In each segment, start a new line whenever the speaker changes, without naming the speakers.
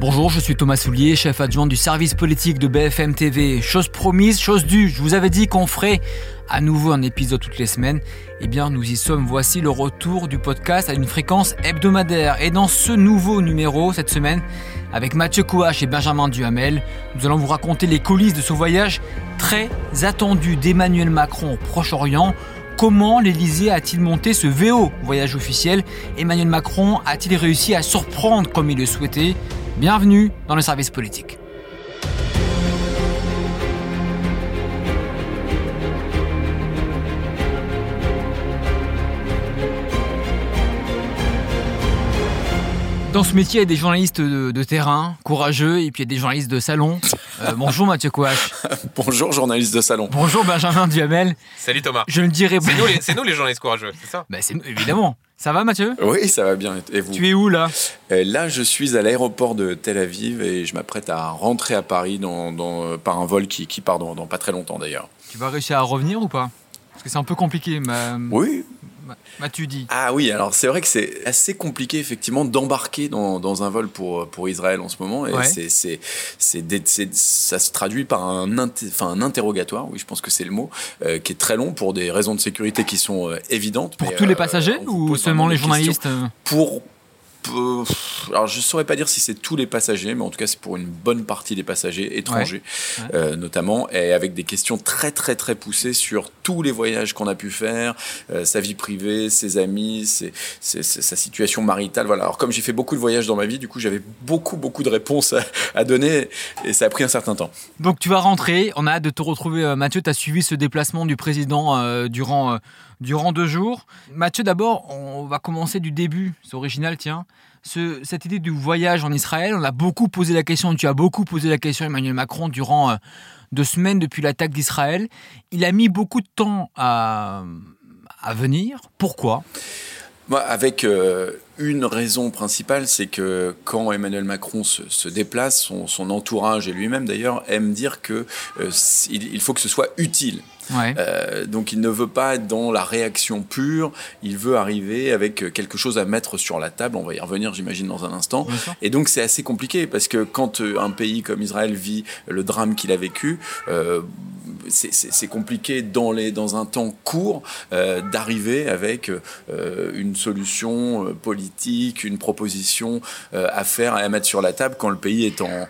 Bonjour, je suis Thomas Soulier, chef adjoint du service politique de BFM TV. Chose promise, chose due, je vous avais dit qu'on ferait à nouveau un épisode toutes les semaines. Eh bien, nous y sommes, voici le retour du podcast à une fréquence hebdomadaire. Et dans ce nouveau numéro, cette semaine, avec Mathieu Kouach et Benjamin Duhamel, nous allons vous raconter les coulisses de ce voyage très attendu d'Emmanuel Macron au Proche-Orient. Comment l'Elysée a-t-il monté ce VO voyage officiel? Emmanuel Macron a-t-il réussi à surprendre comme il le souhaitait? Bienvenue dans le service politique. Dans ce métier, il y a des journalistes de, terrain, courageux, et puis il y a des journalistes de salon. Euh, bonjour Mathieu Kouach.
bonjour journaliste de salon.
Bonjour Benjamin Duhamel.
Salut Thomas.
Je ne dirais
pas. C'est nous, les journalistes courageux, c'est ça?
Bah, Évidemment. Ça va Mathieu?
Oui, ça va bien. Et vous?
Tu es où là?
Euh, Là, je suis à l'aéroport de Tel Aviv et je m'apprête à rentrer à Paris dans, dans, par un vol qui, qui part dans, dans, pas très longtemps d'ailleurs.
Tu vas réussir à revenir ou pas? Parce que c'est un peu compliqué. Ma...
Oui,
M'as-tu dit
Ah oui, alors c'est vrai que c'est assez compliqué effectivement d'embarquer dans, dans, un vol pour, pour Israël en ce moment. Et c'est, c'est, c'est, ça se traduit par un, enfin, un interrogatoire, oui, je pense que c'est le mot, euh, qui est très long pour des raisons de sécurité qui sont euh, évidentes.
Pour tous les euh, passagers ou seulement les journalistes
Pour alors je ne saurais pas dire si c'est tous les passagers, mais en tout cas c'est pour une bonne partie des passagers étrangers, euh, notamment, et avec des questions très très très poussées sur tous les voyages qu'on a pu faire, euh, sa vie privée, ses amis, sa situation maritale. Voilà. Alors comme j'ai fait beaucoup de voyages dans ma vie, du coup j'avais beaucoup beaucoup de réponses à, donner, et ça a pris un certain temps.
Donc tu vas rentrer. On a hâte de te retrouver, euh, Mathieu. Tu as suivi ce déplacement du président durant durant deux jours. Mathieu, d'abord, on va commencer du début. C'est original, tiens. Ce, cette idée du voyage en Israël, on a beaucoup posé la question, tu as beaucoup posé la question Emmanuel Macron durant euh, deux semaines depuis l'attaque d'Israël. Il a mis beaucoup de temps à, à venir. Pourquoi?
Avec euh, une raison principale, c'est que quand Emmanuel Macron se, déplace, son, entourage et lui-même d'ailleurs aiment dire que euh, il, faut que ce soit utile. Euh, donc il ne veut pas être dans la réaction pure, il veut arriver avec quelque chose à mettre sur la table, on va y revenir j'imagine dans un instant. Et donc c'est assez compliqué parce que quand un pays comme Israël vit le drame qu'il a vécu, c'est compliqué dans, les, dans un temps court euh, d'arriver avec euh, une solution euh, politique, une proposition à faire, à mettre sur la table quand le pays est en,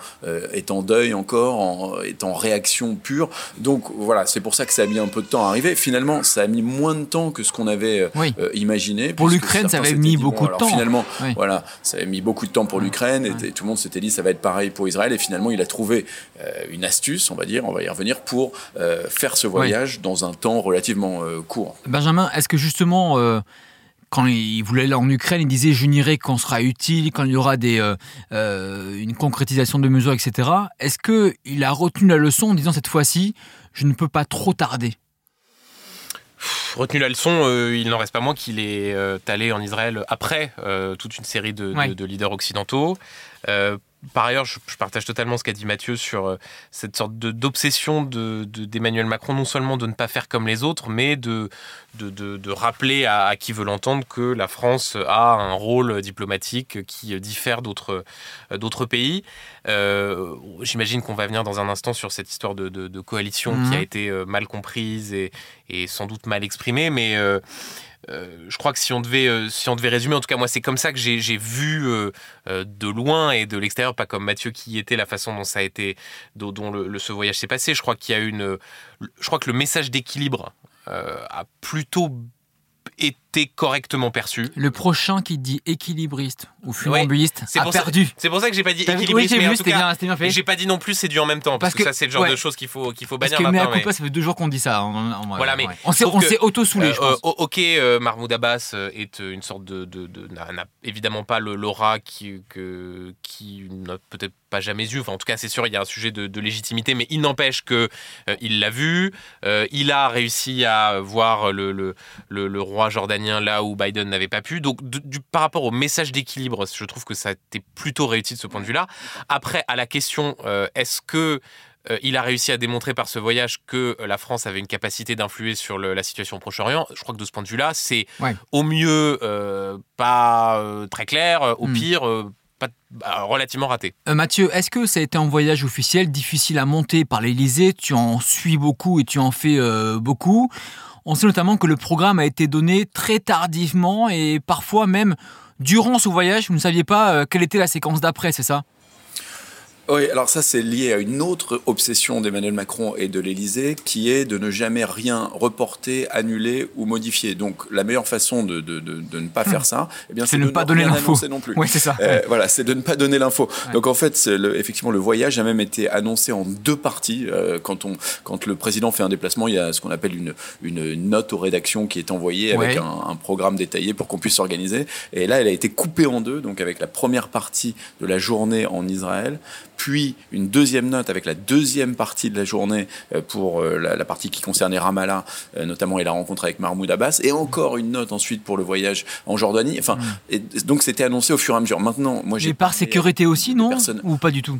est en deuil encore, en, est en réaction pure. Donc voilà, c'est pour ça que ça a mis un peu de temps à arriver. Finalement, ça a mis moins de temps que ce qu'on avait imaginé.
Pour l'Ukraine, ça avait mis beaucoup de temps.
Finalement, voilà, ça avait mis beaucoup de temps pour l'Ukraine et, tout le monde s'était dit ça va être pareil pour Israël. Et finalement, il a trouvé une astuce, on va dire, on va y revenir, pour euh, faire ce voyage dans un temps relativement euh, court.
Benjamin, est-ce que justement, euh, quand il voulait aller en Ukraine, il disait je n'irai quand sera utile, quand il y aura des, une concrétisation de mesures, etc. Est-ce qu'il a retenu la leçon en disant cette fois-ci, je ne peux pas trop tarder?
Retenu la leçon, il n'en reste pas moins qu'il est allé en Israël après toute une série de, de leaders occidentaux par ailleurs, je, partage totalement ce qu'a dit Mathieu sur euh, cette sorte d'obsession d'Emmanuel de, Macron, non seulement de ne pas faire comme les autres, mais de, de, rappeler à, qui veut l'entendre que la France a un rôle diplomatique qui diffère d'autres euh, pays. Euh, j'imagine qu'on va venir dans un instant sur cette histoire de, coalition qui a mhm. été mal comprise et, et, sans doute mal exprimée, mais euh, je crois que si on devait, euh, si on devait résumer, en tout cas moi c'est comme ça que j'ai vu euh, de loin et de l'extérieur, pas comme Mathieu qui y était, la façon dont ça a été, dont, le, ce voyage s'est passé. Je crois qu'il y a une, je crois que le message d'équilibre a plutôt été correctement perçu.
Le prochain qui dit équilibriste ou funambuliste a perdu.
C'est pour ça que j'ai pas dit équilibriste, mais en tout cas, j'ai pas dit non plus c'est du en même temps parce, que, ça c'est le genre de choses qu'il faut qu'il faut bannir
parce
que
maintenant. Mais ça fait deux jours qu'on dit ça. voilà, mais on s'est auto soulé.
Euh, ok, euh, Mahmoud Abbas euh, est une sorte de, n'a évidemment pas l'aura qui que, qui n'a peut-être pas jamais eu. Enfin, en tout cas, c'est sûr, il y a un sujet de, légitimité, mais il n'empêche que il l'a vu. il a réussi à voir le, le, le roi jordanien là où Biden n'avait pas pu. Donc, du, par rapport au message d'équilibre, je trouve que ça a été plutôt réussi de ce point de vue-là. Après, à la question, euh, est-ce que euh, il a réussi à démontrer par ce voyage que euh, la France avait une capacité d'influer sur la situation au Proche-Orient. Je crois que de ce point de vue-là, c'est au mieux pas très clair, au hmm. pire pas, bah, relativement raté.
Mathieu, est-ce que ça a été un voyage officiel difficile à monter par l'Elysée Tu en suis beaucoup et tu en fais beaucoup. On sait notamment que le programme a été donné très tardivement et parfois même durant ce voyage, vous ne saviez pas quelle était la séquence d'après, c'est ça?
Oui, alors ça c'est lié à une autre obsession d'Emmanuel Macron et de l'Élysée, qui est de ne jamais rien reporter, annuler ou modifier. Donc la meilleure façon de, de, de, de ne pas faire ça,
eh bien, c'est de ne pas donner l'info.
non plus.
Oui, c'est ça.
Euh, voilà, c'est de ne pas donner l'info. Donc en fait, le, effectivement, le voyage a même été annoncé en deux parties. Euh, quand, on, quand le président fait un déplacement, il y a ce qu'on appelle une, une note aux rédactions qui est envoyée avec un, un, programme détaillé pour qu'on puisse s'organiser. Et là, elle a été coupée en deux, donc avec la première partie de la journée en Israël puis une deuxième note avec la deuxième partie de la journée euh, pour euh, la, partie qui concernait Ramallah, euh, notamment et la rencontre avec Mahmoud Abbas, et encore une note ensuite pour le voyage en Jordanie. Enfin, mm. et donc c'était annoncé au fur et à mesure. Maintenant, moi j'ai.
par sécurité aussi, non Ou pas du tout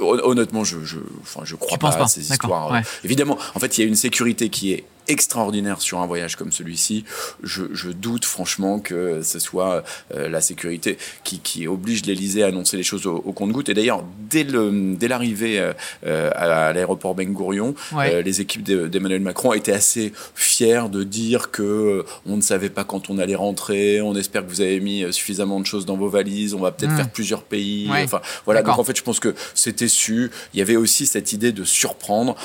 honnêtement, je, je, enfin, je crois pas, à ces histoires. Évidemment, en fait, il y a une sécurité qui est extraordinaire sur un voyage comme celui-ci. Je, doute franchement que ce soit euh, la sécurité qui, qui oblige l'Elysée à annoncer les choses au, compte-goutte. Et d'ailleurs, dès l'arrivée dès euh, à, l'aéroport Ben Gurion, euh, les équipes d'Emmanuel Macron étaient assez fiers de dire que on ne savait pas quand on allait rentrer. On espère que vous avez mis suffisamment de choses dans vos valises. On va peut-être faire plusieurs pays. Enfin, voilà. Donc en fait, je pense que c'était su. Il y avait aussi cette idée de surprendre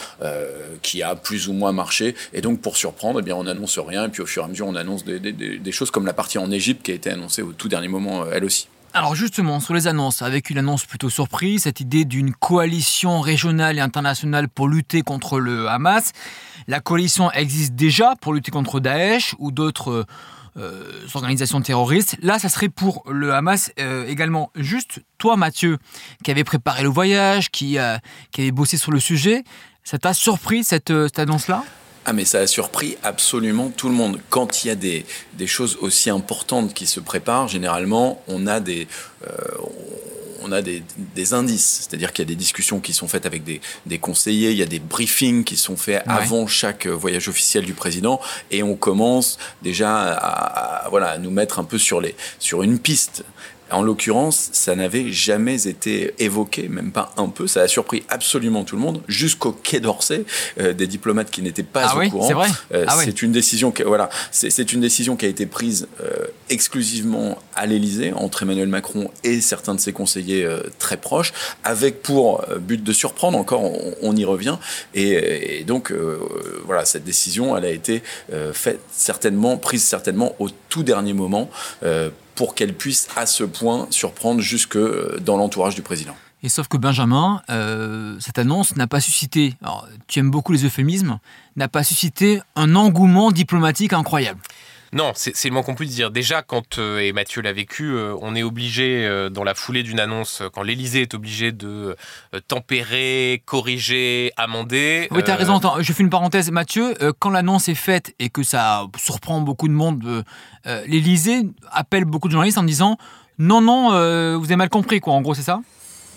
qui a plus ou moins marché. Et donc pour surprendre, eh bien, on n'annonce rien, et puis au fur et à mesure, on annonce des, choses comme la partie en Égypte qui a été annoncée au tout dernier moment, euh, elle aussi.
Alors justement, sur les annonces, avec une annonce plutôt surprise, cette idée d'une coalition régionale et internationale pour lutter contre le Hamas. La coalition existe déjà pour lutter contre Daesh ou d'autres euh, organisations terroristes. Là, ça serait pour le Hamas euh, également. Juste toi, Mathieu, qui avait préparé le voyage, qui, qui avait bossé sur le sujet, ça t'a surpris cette annonce-là?
Ah mais ça a surpris absolument tout le monde. Quand il y a des, des choses aussi importantes qui se préparent, généralement, on a des, euh, on a des, des indices. C'est-à-dire qu'il y a des discussions qui sont faites avec des, des, conseillers, il y a des briefings qui sont faits avant chaque voyage officiel du président, et on commence déjà à, voilà, à nous mettre un peu sur, les, sur une piste. En l'occurrence, ça n'avait jamais été évoqué, même pas un peu. Ça a surpris absolument tout le monde, jusqu'au Quai d'Orsay, euh, des diplomates qui n'étaient pas
ah
au courant.
C'est vrai.
Euh, ah c'est une décision, qui, voilà, c'est une décision qui a été prise euh, exclusivement à l'Élysée entre Emmanuel Macron et certains de ses conseillers très proches, avec pour but de surprendre. Encore, on, y revient. Et, et donc, voilà, cette décision, elle a été faite certainement, prise certainement au tout dernier moment pour qu'elle puisse à ce point surprendre jusque euh, dans l'entourage du président.
Et sauf que Benjamin, euh, cette annonce n'a pas suscité, alors, tu aimes beaucoup les euphémismes, n'a pas suscité un engouement diplomatique incroyable.
Non, c'est le moins qu'on puisse dire. Déjà, quand, euh, et Mathieu l'a vécu, euh, on est obligé, euh, dans la foulée d'une annonce, quand l'Élysée est obligé de tempérer, corriger, amender.
Oui, tu as raison. je fais une parenthèse. Mathieu, quand l'annonce est faite et que ça surprend beaucoup de monde, l'Élysée appelle beaucoup de journalistes en disant non, non, vous avez mal compris, quoi. En gros, c'est ça?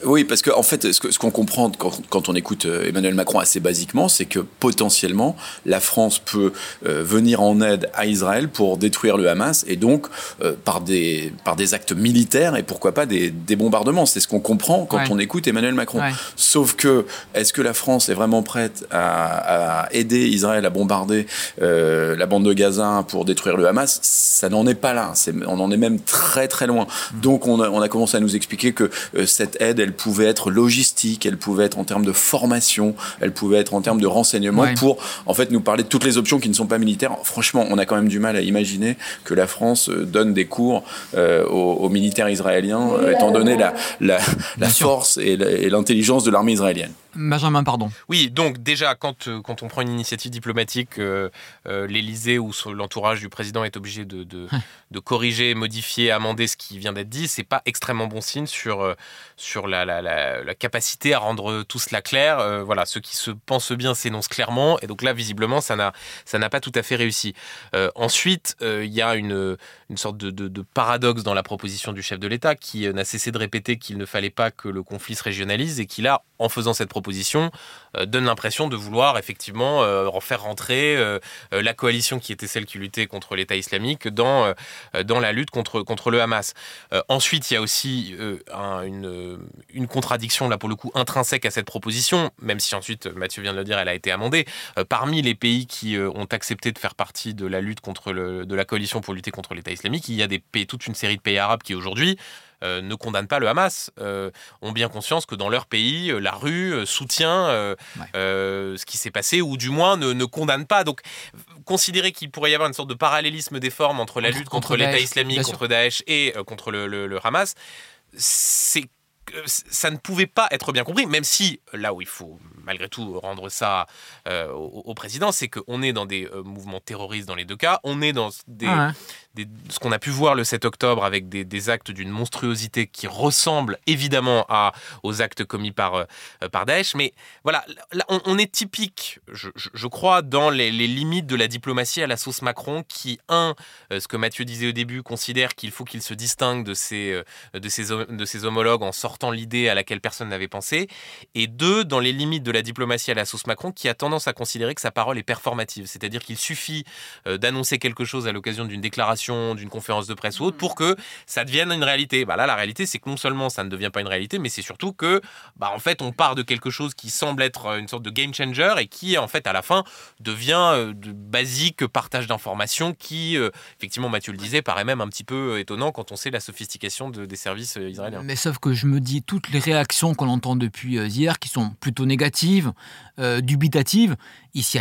Oui, parce qu'en en fait, ce qu'on comprend quand, on écoute euh, Emmanuel Macron assez basiquement, c'est que potentiellement, la France peut euh, venir en aide à Israël pour détruire le Hamas, et donc euh, par, des, par des actes militaires et pourquoi pas des, des bombardements. C'est ce qu'on comprend quand on écoute Emmanuel Macron. Sauf que, est-ce que la France est vraiment prête à, à aider Israël à bombarder la bande de Gaza pour détruire le Hamas? Ça n'en est pas là. on en est même très très loin. Mmh. Donc on a, on a commencé à nous expliquer que cette aide, elle pouvait être logistique, elle pouvait être en termes de formation, elle pouvait être en termes de renseignement pour en fait nous parler de toutes les options qui ne sont pas militaires. Franchement, on a quand même du mal à imaginer que la France euh, donne des cours euh, aux, militaires israéliens, euh, étant donné la, la, la force et l'intelligence de l'armée israélienne.
Benjamin, pardon.
Oui, donc déjà, quand, euh, quand on prend une initiative diplomatique, euh, euh, l'Élysée ou l'entourage du président est obligé de, de, corriger, modifier, amender ce qui vient d'être dit, c'est pas extrêmement bon signe sur, sur la, la, la, capacité à rendre tout cela clair. voilà, ceux qui se pensent bien s'énoncent clairement, et donc là, visiblement, ça n'a pas tout à fait réussi. ensuite, il y a une, une sorte de, de, paradoxe dans la proposition du chef de l'État qui n'a cessé de répéter qu'il ne fallait pas que le conflit se régionalise et qui, là, en faisant cette proposition, proposition donne l'impression de vouloir effectivement en faire rentrer la coalition qui était celle qui luttait contre l'État islamique dans, dans la lutte contre, contre le Hamas. ensuite, il y a aussi une, une contradiction, là pour le coup, intrinsèque à cette proposition, même si ensuite, Mathieu vient de le dire, elle a été amendée. parmi les pays qui ont accepté de faire partie de la lutte contre le, de la coalition pour lutter contre l'État islamique, il y a des pays, toute une série de pays arabes qui aujourd'hui euh, ne condamnent pas le Hamas, euh, ont bien conscience que dans leur pays, euh, la rue soutient ce qui s'est passé, ou du moins ne, ne condamne pas. Donc, considérer qu'il pourrait y avoir une sorte de parallélisme des formes entre la lutte contre, l'État islamique, contre Daesh et contre le, le Hamas, c'est ça ne pouvait pas être bien compris, même si là où il faut malgré tout rendre ça euh, au, président, c'est qu'on est dans des euh, mouvements terroristes dans les deux cas, on est dans des, ah ce qu'on a pu voir le 7 octobre avec des, actes d'une monstruosité qui ressemble évidemment à, aux actes commis par, euh, par Daesh, mais voilà, là, on, est typique, je, crois, dans les, limites de la diplomatie à la sauce Macron, qui, un, ce que Mathieu disait au début, considère qu'il faut qu'il se distingue de ses, de, ses, de ses homologues en sortant l'idée à laquelle personne n'avait pensé, et deux, dans les limites de la diplomatie à la sauce Macron qui a tendance à considérer que sa parole est performative. C'est-à-dire qu'il suffit euh, d'annoncer quelque chose à l'occasion d'une déclaration, d'une conférence de presse ou autre pour que ça devienne une réalité. Bah là, la réalité, c'est que non seulement ça ne devient pas une réalité, mais c'est surtout que, bah, en fait, on part de quelque chose qui semble être euh, une sorte de game changer et qui, en fait, à la fin, devient euh, de basique partage d'informations qui, effectivement, Mathieu le disait, paraît même un petit peu étonnant quand on sait la sophistication des services israéliens.
Mais sauf que je me toutes les réactions qu'on entend depuis hier, qui sont plutôt négatives, euh, dubitative, il s'y.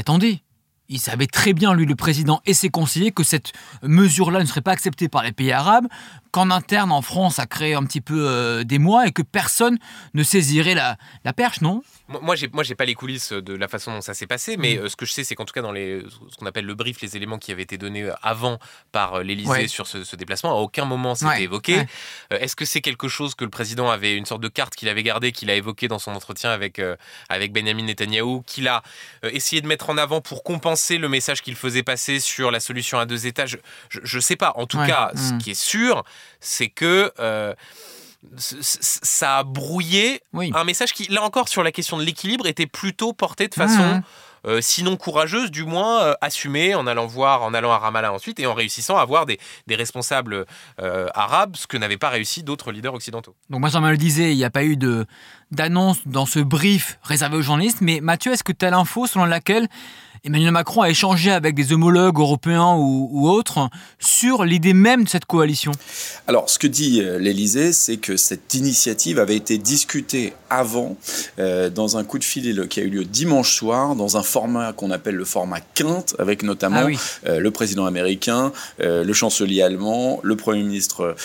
Il savait très bien, lui, le président et ses conseillers, que cette mesure-là ne serait pas acceptée par les pays arabes, qu'en interne, en France, ça crée un petit peu euh, des mois et que personne ne saisirait la, la perche, non?
Moi, j'ai, moi, j'ai pas les coulisses de la façon dont ça s'est passé, mais mm. euh, ce que je sais, c'est qu'en tout cas, dans les, ce qu'on appelle le brief, les éléments qui avaient été donnés euh, avant par l'Élysée sur ce, déplacement, à aucun moment c'était évoqué. est-ce que c'est quelque chose que le président avait, une sorte de carte qu'il avait gardée, qu'il a évoqué dans son entretien avec, avec Benjamin Netanyahou, qu'il a essayé de mettre en avant pour compenser le message qu'il faisait passer sur la solution à deux étages Je ne sais pas. En tout cas, ce mm. qui est sûr, c'est que ça a brouillé un message qui, là encore, sur la question de l'équilibre, était plutôt porté de façon. Mmh. Euh, sinon courageuse, du moins euh, assumée en allant voir, en allant à Ramallah ensuite et en réussissant à voir des, responsables euh, arabes, ce que n'avaient pas réussi d'autres leaders occidentaux.
Donc Benjamin le disait, il n'y a pas eu d'annonce dans ce brief réservé aux journalistes, mais Mathieu, est-ce que tu as l'info selon laquelle Emmanuel Macron a échangé avec des homologues européens ou, autres sur l'idée même de cette coalition.
Alors, ce que dit euh, l'Élysée, c'est que cette initiative avait été discutée avant, euh, dans un coup de fil qui a eu lieu dimanche soir, dans un format qu'on appelle le format quinte, avec notamment ah euh, le président américain, le chancelier allemand, le premier ministre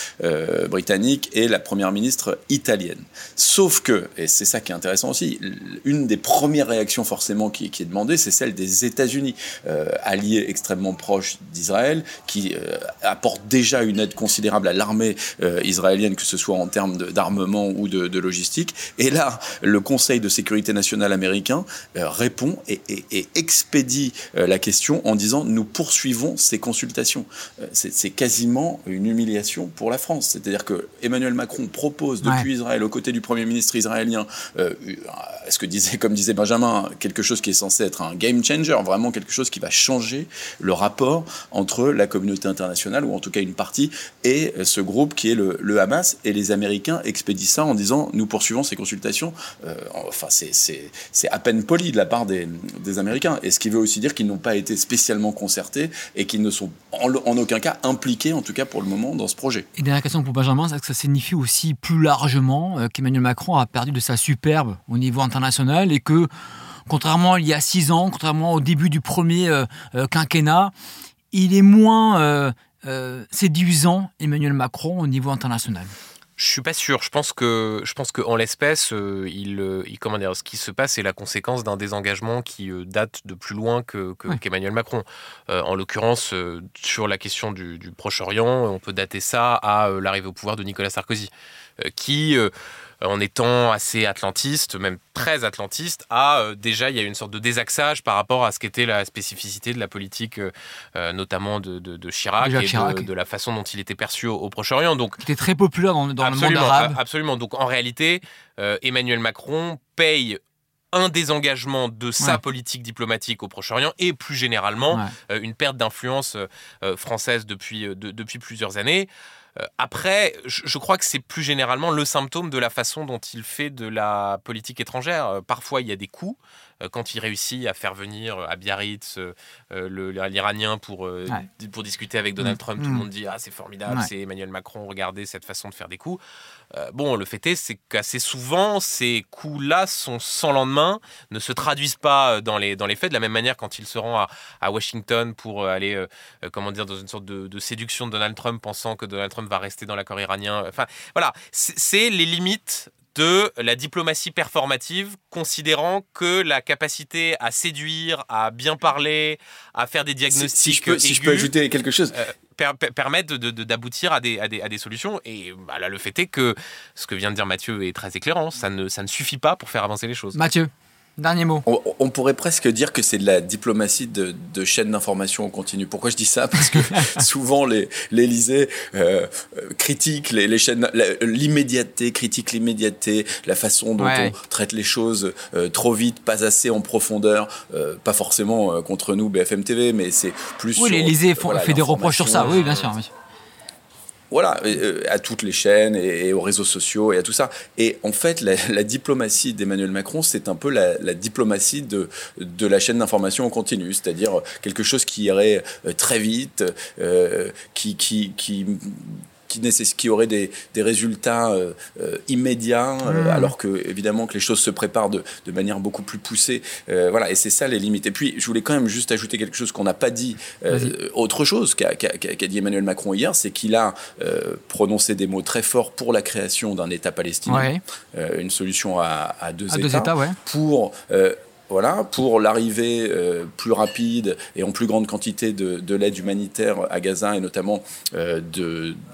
britannique et la première ministre italienne. Sauf que, et c'est ça qui est intéressant aussi, une des premières réactions forcément qui, qui est demandée, c'est celle des États-Unis, euh, alliés extrêmement proches d'Israël, qui euh, apportent déjà une aide considérable à l'armée euh, israélienne, que ce soit en termes d'armement ou de, logistique. Et là, le Conseil de sécurité nationale américain répond et, expédie la question en disant nous poursuivons ces consultations. C'est quasiment une humiliation pour la France. C'est-à-dire que Emmanuel Macron propose depuis Israël, aux côtés du Premier ministre israélien, ce que disait, comme disait Benjamin, quelque chose qui est censé être un game changer vraiment quelque chose qui va changer le rapport entre la communauté internationale, ou en tout cas une partie, et ce groupe qui est le, Hamas. Et les Américains expédient ça en disant nous poursuivons ces consultations. Euh, enfin, c'est à peine poli de la part des, Américains. Et ce qui veut aussi dire qu'ils n'ont pas été spécialement concertés et qu'ils ne sont en, aucun cas impliqués, en tout cas pour le moment, dans ce projet.
Et dernière question pour Benjamin, est-ce que ça signifie aussi plus largement euh, qu'Emmanuel Macron a perdu de sa superbe au niveau international et que contrairement il y a six ans, contrairement au début du premier euh, euh, quinquennat, il est moins euh, séduisant, Emmanuel Macron, au niveau international.
Je suis pas sûr. Je pense que, je pense qu'en l'espèce, il, comment dire, ce qui se passe est la conséquence d'un désengagement qui date de plus loin que, qu'Emmanuel Macron. en l'occurrence, sur la question du, du Proche-Orient, on peut dater ça à l'arrivée au pouvoir de Nicolas Sarkozy, qui en étant assez atlantiste, même très atlantiste, a euh, déjà il y a une sorte de désaxage par rapport à ce qu'était la spécificité de la politique, euh, euh, notamment de, Chirac et De, la façon dont il était perçu au, Proche-Orient. Donc,
il était très populaire dans, le monde arabe.
Absolument. Donc en réalité, Emmanuel Macron paye un désengagement de sa politique diplomatique au Proche-Orient et plus généralement une perte d'influence française depuis, depuis plusieurs années. Après, je crois que c'est plus généralement le symptôme de la façon dont il fait de la politique étrangère. Parfois, il y a des coups. Euh, quand il réussit à faire venir euh, à Biarritz euh, l'Iranien pour, pour discuter avec Donald mm. Trump, tout le mm. monde dit Ah, c'est formidable, c'est Emmanuel Macron, regardez cette façon de faire des coups. Bon, le fait est, c'est qu'assez souvent, ces coups-là sont sans lendemain, ne se traduisent pas dans les, dans les faits, de la même manière quand il se rend à, à Washington pour aller, comment dire, dans une sorte de, de, séduction de Donald Trump, pensant que Donald Trump va rester dans l'accord iranien. Enfin, voilà, c'est les limites de la diplomatie performative, considérant que la capacité à séduire, à bien parler, à faire des diagnostics.
Si, je, peux, ajouter quelque chose.
Euh, permettent d'aboutir à des, à, des, solutions. Et bah, là, le fait est que ce que vient de dire Mathieu est très éclairant. Ça ne, ça ne suffit pas pour faire avancer les choses.
Mathieu Dernier mot.
On, pourrait presque dire que c'est de la diplomatie de, de chaîne d'information en continu. Pourquoi je dis ça? Parce que souvent l'Élysée euh, critique les, les chaînes, l'immédiateté, critique l'immédiateté, la façon dont on traite les choses euh, trop vite, pas assez en profondeur, euh, pas forcément contre nous BFM TV, mais c'est plus.
Oui, l'Élysée fait des reproches sur ça. Oui, bien sûr. Bien sûr
voilà, euh, à toutes les chaînes et, aux réseaux sociaux et à tout ça. Et en fait, la, diplomatie d'Emmanuel Macron, c'est un peu la, diplomatie de, de la chaîne d'information en continu, c'est-à-dire quelque chose qui irait euh, très vite, euh, qui, qui, qui qui, qui aurait des, des résultats euh, euh, immédiats, euh, mmh. alors que évidemment que les choses se préparent de, de manière beaucoup plus poussée. voilà, et c'est ça les limites. Et puis, je voulais quand même juste ajouter quelque chose qu'on n'a pas dit, autre chose qu'a dit Emmanuel Macron hier, c'est qu'il a prononcé des mots très forts pour la création d'un État palestinien, une solution à, à deux États, pour voilà, pour l'arrivée euh, plus rapide et en plus grande quantité de, l'aide humanitaire à Gaza et notamment euh,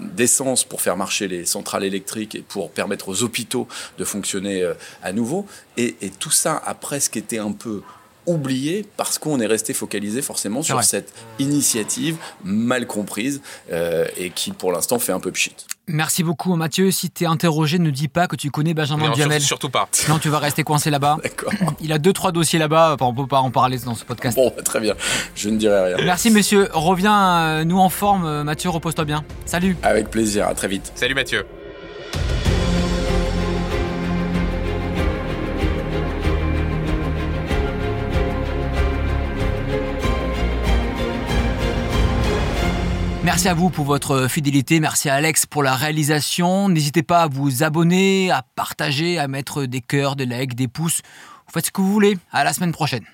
d'essence pour faire marcher les centrales électriques et pour permettre aux hôpitaux de fonctionner euh, à nouveau. Et, et, tout ça a presque été un peu oublié parce qu'on est resté focalisé forcément sur cette initiative mal comprise et qui pour l'instant fait un peu pchit.
Merci beaucoup Mathieu. Si tu es interrogé, ne dis pas que tu connais Benjamin Duhamel.
Surtout pas.
Sinon tu vas rester coincé là-bas.
D'accord.
Il a deux trois dossiers là-bas, on peut pas en parler dans ce podcast.
Bon, très bien. Je ne dirai rien.
Merci monsieur. Reviens euh, nous en forme euh, Mathieu, repose-toi bien. Salut.
Avec plaisir, à très vite.
Salut Mathieu.
Merci à vous pour votre fidélité, merci à Alex pour la réalisation. N'hésitez pas à vous abonner, à partager, à mettre des cœurs, des likes, des pouces. Vous faites ce que vous voulez. À la semaine prochaine.